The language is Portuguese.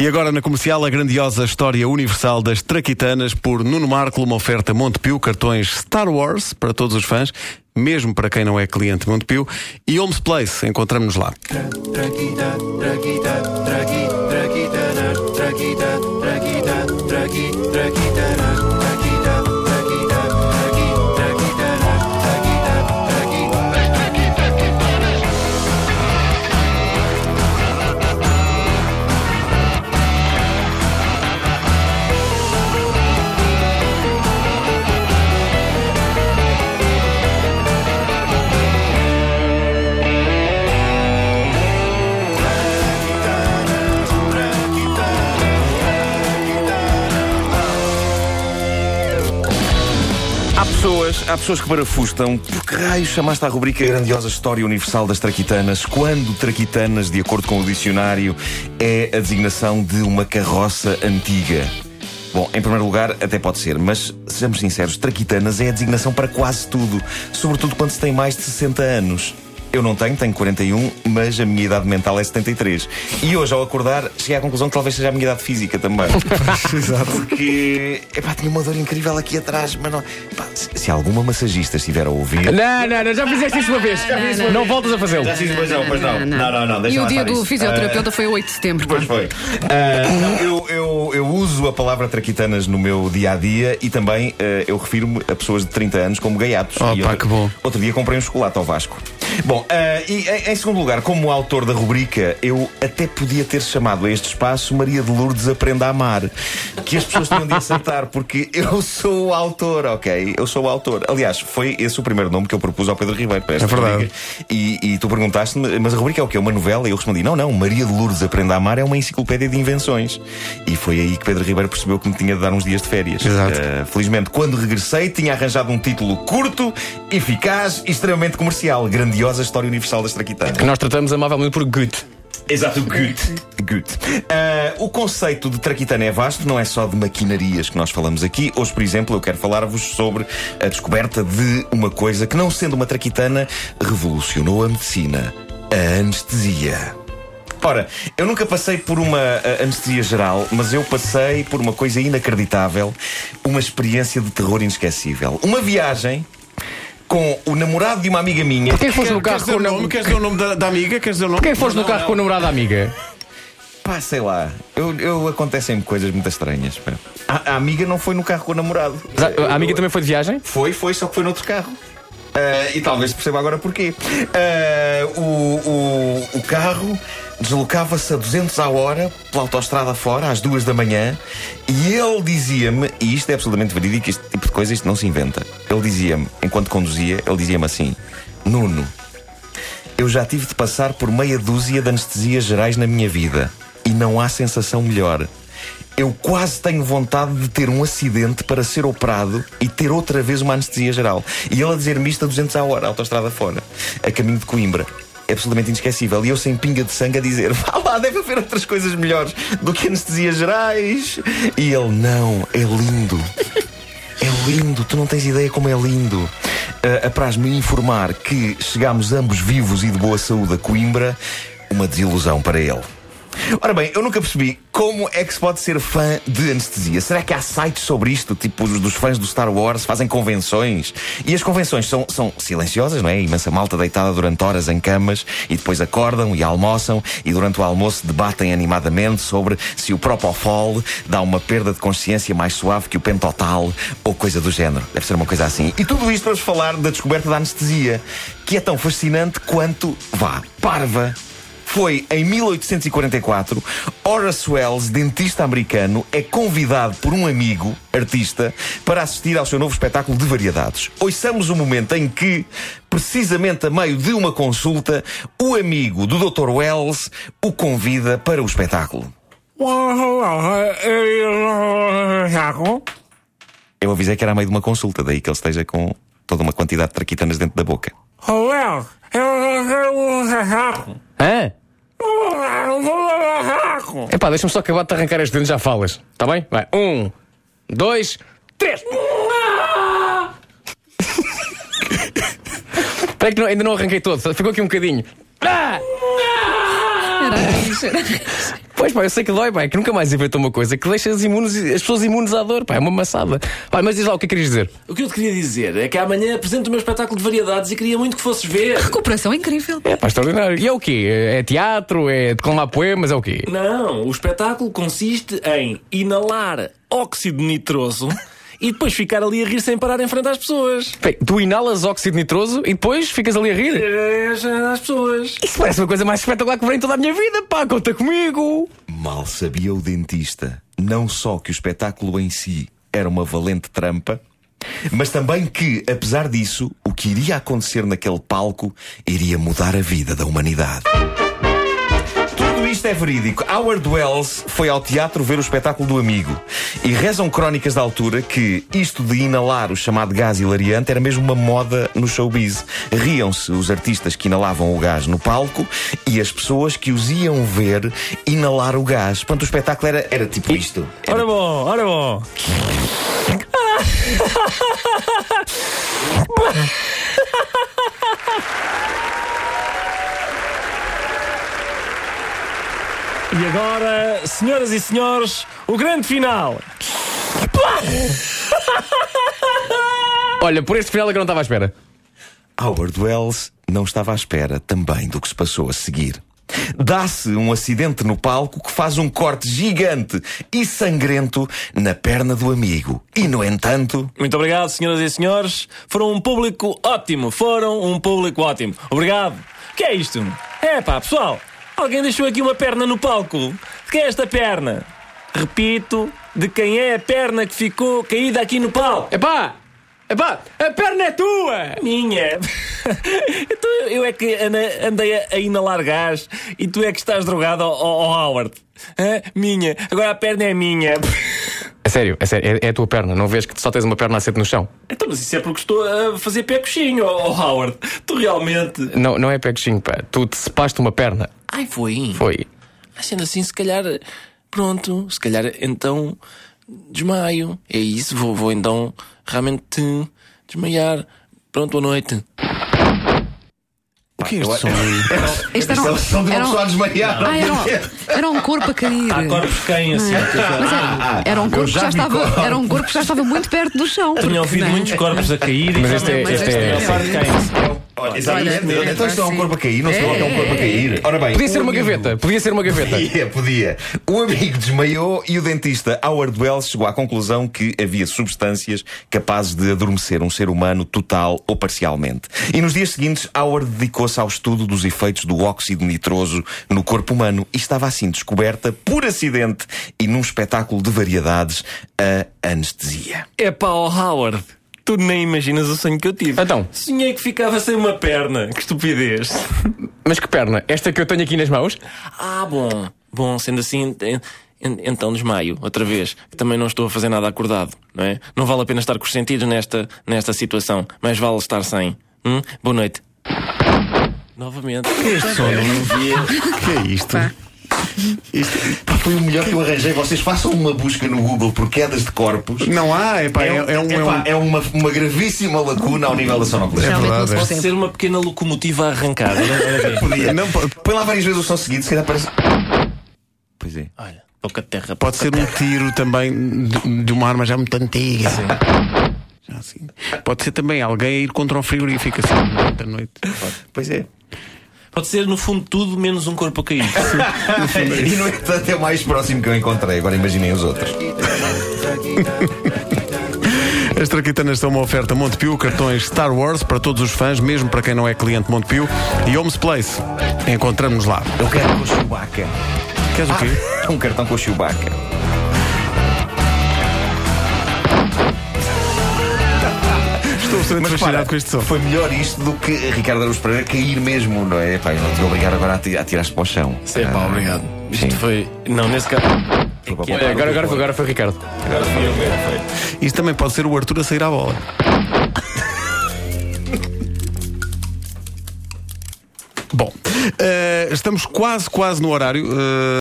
E agora na comercial a grandiosa história universal das Traquitanas por Nuno Marco, uma oferta Montepio, cartões Star Wars para todos os fãs, mesmo para quem não é cliente Montepio, e Homes Place, encontramos-nos lá. Há há pessoas que parafustam. Por que raio chamaste à rubrica grandiosa História Universal das Traquitanas, quando Traquitanas, de acordo com o dicionário, é a designação de uma carroça antiga? Bom, em primeiro lugar, até pode ser, mas sejamos sinceros, Traquitanas é a designação para quase tudo, sobretudo quando se tem mais de 60 anos. Eu não tenho, tenho 41, mas a minha idade mental é 73. E hoje, ao acordar, cheguei à conclusão que talvez seja a minha idade física também. Exato. Porque, epá, tinha uma dor incrível aqui atrás, mas não. Epá, se, alguma massagista estiver a ouvir. Não, não, não, já fizeste isso uma vez. Não, voltas a fazê-lo. Já fiz, mas não, mas não. Não, não, não. deixa E o dia do isso. fisioterapeuta foi a 8 de setembro. Pois foi. Não, eu, eu, eu uso a palavra traquitanas no meu dia a dia e também ah, eu refiro-me a pessoas de 30 anos como gaiatos. Oh, E pá, outro, que bom. Outro dia comprei um chocolate ao Vasco. Bom, ah, e em, em segundo lugar, como autor da rubrica, eu até podia ter chamado a este espaço Maria de Lourdes Aprenda a Amar. Que as pessoas tinham de aceitar, porque eu sou o autor, ok? Eu sou o autor. Aliás, foi esse o primeiro nome que eu propus ao Pedro Ribeiro para esta É verdade. rubrica. E, e tu perguntaste-me, mas a rubrica é o quê? Uma novela? E eu respondi: não, não, Maria de Lourdes Aprenda a Amar é uma enciclopédia de invenções. E foi aí que Pedro Ribeiro percebeu que me tinha de dar uns dias de férias. Exato. Eh, felizmente, quando regressei, tinha arranjado um título curto, eficaz e extremamente comercial. Grandiosa História Universal das Traquitanas. Que nós tratamos amavelmente por Goethe. Exato, Gut. Gut. Ah, o conceito de traquitana é vasto, não é só de maquinarias que nós falamos aqui. Hoje, por exemplo, eu quero falar-vos sobre a descoberta de uma coisa que, não sendo uma traquitana, revolucionou a medicina: a anestesia. Ora, eu nunca passei por uma ah, anestesia geral, mas eu passei por uma coisa inacreditável, uma experiência de terror inesquecível. Uma viagem com o namorado de uma amiga minha. Porquê que foste no Queres carro dizer com o o nome? Queres dizer o nome da, da amiga? Queres dizer o nome? Porquê que foste no carro com a namorada amiga? Pá, sei lá. Eu, eu acontecem coisas muito estranhas. pá. A, a amiga não foi no carro com o namorado. A amiga também foi de viagem? Foi, foi, só que foi noutro carro. Ah, e talvez perceba agora porquê. Ah, o, o, o carro deslocava-se a 200 à hora pela autoestrada fora, às duas da manhã, e ele dizia-me, e isto é absolutamente verídico, este tipo de coisa isto não se inventa. Ele dizia-me, enquanto conduzia, ele dizia-me assim: Nuno, eu já tive de passar por meia dúzia de anestesias gerais na minha vida e não há sensação melhor. Eu quase tenho vontade de ter um acidente para ser operado e ter outra vez uma anestesia geral. E ele a dizer-me isto a 200 a hora, autoestrada fora, a caminho de Coimbra. É absolutamente inesquecível. E eu sem pinga de sangue a dizer: Vá lá, deve haver outras coisas melhores do que anestesias gerais. E ele: Não, é lindo. É lindo, tu não tens ideia como é lindo. Uh, Apraz-me informar que chegámos ambos vivos e de boa saúde a Coimbra, uma desilusão para ele. Ora bem, eu nunca percebi como é que se pode ser fã de anestesia. Será que há sites sobre isto, tipo os dos fãs do Star Wars, fazem convenções? E as convenções são, são silenciosas, não é? Imensa malta deitada durante horas em camas e depois acordam e almoçam e durante o almoço debatem animadamente sobre se o Propofol dá uma perda de consciência mais suave que o Pentotal ou coisa do género. Deve ser uma coisa assim. E tudo isto para vos falar da descoberta da anestesia, que é tão fascinante quanto, vá, parva foi em 1844, Horace Wells, dentista americano, é convidado por um amigo, artista, para assistir ao seu novo espetáculo de variedades. Ouçamos o momento em que, precisamente a meio de uma consulta, o amigo do Dr. Wells o convida para o espetáculo. Eu avisei que era a meio de uma consulta, daí que ele esteja com toda uma quantidade de traquitanas dentro da boca. Hã? Epá, deixa-me só acabar de arrancar estes dentes, já falas. Está bem? Vai. Um, dois, três. Espera que não- ainda não arranquei todo, ficou aqui um bocadinho. Ah! Era isso, era isso. Pois pá, eu sei que dói, pá, é que nunca mais inventou uma coisa que deixa as, imunes, as pessoas imunes à dor, pá, é uma maçada. Pá, mas diz lá o que é que querias dizer. O que eu te queria dizer é que amanhã apresento o meu espetáculo de variedades e queria muito que fosses ver. Recuperação incrível. É pá, extraordinário. E é o quê? É teatro? É declamar poemas? É o quê? Não, o espetáculo consiste em inalar óxido nitroso e depois ficar ali a rir sem parar em frente às pessoas. Bem, tu inalas óxido nitroso e depois ficas ali a rir? Às, às pessoas. Isso parece uma coisa mais espetacular que verei em toda a minha vida, pá, conta comigo! Mal sabia o dentista, não só que o espetáculo em si era uma valente trampa, mas também que, apesar disso, o que iria acontecer naquele palco iria mudar a vida da humanidade. É verídico. Howard Wells foi ao teatro ver o espetáculo do amigo. E rezam crónicas da altura que isto de inalar o chamado gás hilariante era mesmo uma moda no showbiz. Riam-se os artistas que inalavam o gás no palco e as pessoas que os iam ver inalar o gás. Portanto, o espetáculo era, era tipo isto. Era Ora bom, ora bom. E agora, senhoras e senhores, o grande final. Olha, por este final é que eu não estava à espera. Howard Wells não estava à espera também do que se passou a seguir. Dá-se um acidente no palco que faz um corte gigante e sangrento na perna do amigo. E, no entanto, Muito obrigado, senhoras e senhores. Foram um público ótimo. Foram um público ótimo. Obrigado. O que é isto? É pá, pessoal. Alguém deixou aqui uma perna no palco. De quem é esta perna? Repito, de quem é a perna que ficou caída aqui no palco? Epá! Epá! A perna é tua! Minha! então eu é que andei a, a inalar gás e tu é que estás drogado ao, ao Howard. Hã? Minha! Agora a perna é minha! É sério, é sério, é, é a tua perna. Não vês que só tens uma perna assente no chão? Então, mas isso é porque estou a fazer pé coxinho, oh, Howard. Tu realmente. Não, não é pé coxinho, pá. Tu decepaste uma perna. Ai, foi. Foi. Ah, Sendo assim, se calhar. Pronto, se calhar então. Desmaio. É isso, vou, vou então realmente desmaiar. Pronto, boa noite. O que é este som aí? Este era um, são de uma um- pessoa a desmaiar. Ah, era, um, era um corpo a cair. Há corpos que caem assim. Mas era, era um corpo que já estava, era um corpo que já estava muito perto do chão. Tenho ouvido não é? muitos corpos a cair e Mas este é- Mas este este é- é- a parte caem Olha, exatamente. Olha, então isto é um corpo a cair, não se coloca um corpo a cair. Ora bem, Podia ser uma amigo- gaveta. Podia ser uma gaveta. Podia, podia. O amigo desmaiou e o dentista Howard Wells chegou à conclusão que havia substâncias capazes de adormecer um ser humano total ou parcialmente. E nos dias seguintes, Howard dedicou-se ao estudo dos efeitos do óxido nitroso no corpo humano e estava assim descoberta, por acidente e num espetáculo de variedades, a anestesia. É pá, oh Howard. Tu nem imaginas o sonho que eu tive. Então? Sonhei que ficava sem uma perna. Que estupidez. Mas que perna? Esta que eu tenho aqui nas mãos? Ah, bom. Bom, sendo assim, en- en- então desmaio, outra vez. Que também não estou a fazer nada acordado, não é? Não vale a pena estar com os sentidos nesta, nesta situação. Mais vale estar sem. Hum? Boa noite. Novamente. Este som não O que é isto? Pá, Foi o melhor que eu arranjei. Vocês façam uma busca no Google por quedas de corpos. Não há, é pá, é, é um. É um... é uma, uma gravíssima lacuna ao nível da sonoplastia. Se verdade, é. Pode ser uma pequena locomotiva a arrancar. Olha, olha aqui. Podia. Não, Põe lá várias vezes o som seguido, se calhar parece. Pois é. Olha, pouca terra. Pode ser um tiro também de, de uma arma já muito antiga. Já assim. Pode ser também alguém a ir contra um frigorífico assim, durante a noite. Pois é. Pode ser, no fundo, tudo menos um corpo a cair. e no entanto é o mais próximo que eu encontrei. Agora imaginem os outros. As Traquitanas são uma oferta Montepio, cartões Star Wars para todos os fãs, mesmo para quem não é cliente Montepio, e Homes Place. Encontramos-nos lá. Eu quero com o Chewbacca. Queres o quê? um cartão com o Chewbacca. Estou bastante Mas fascinado para, com este som. foi melhor isto do que Ricardo Araújo Pereira cair mesmo, não é? Pá, eu não te vou obrigar agora a, ti- a tirar-se para o chão. Sim, pá, Ah, obrigado. sim. Isto foi. Não, nesse caso. Foi o Olha, agora, agora, agora foi o Ricardo. Agora eu, agora foi. Isto também pode ser o Arthur a sair à bola. Bom, eh, estamos quase, quase no horário. eh,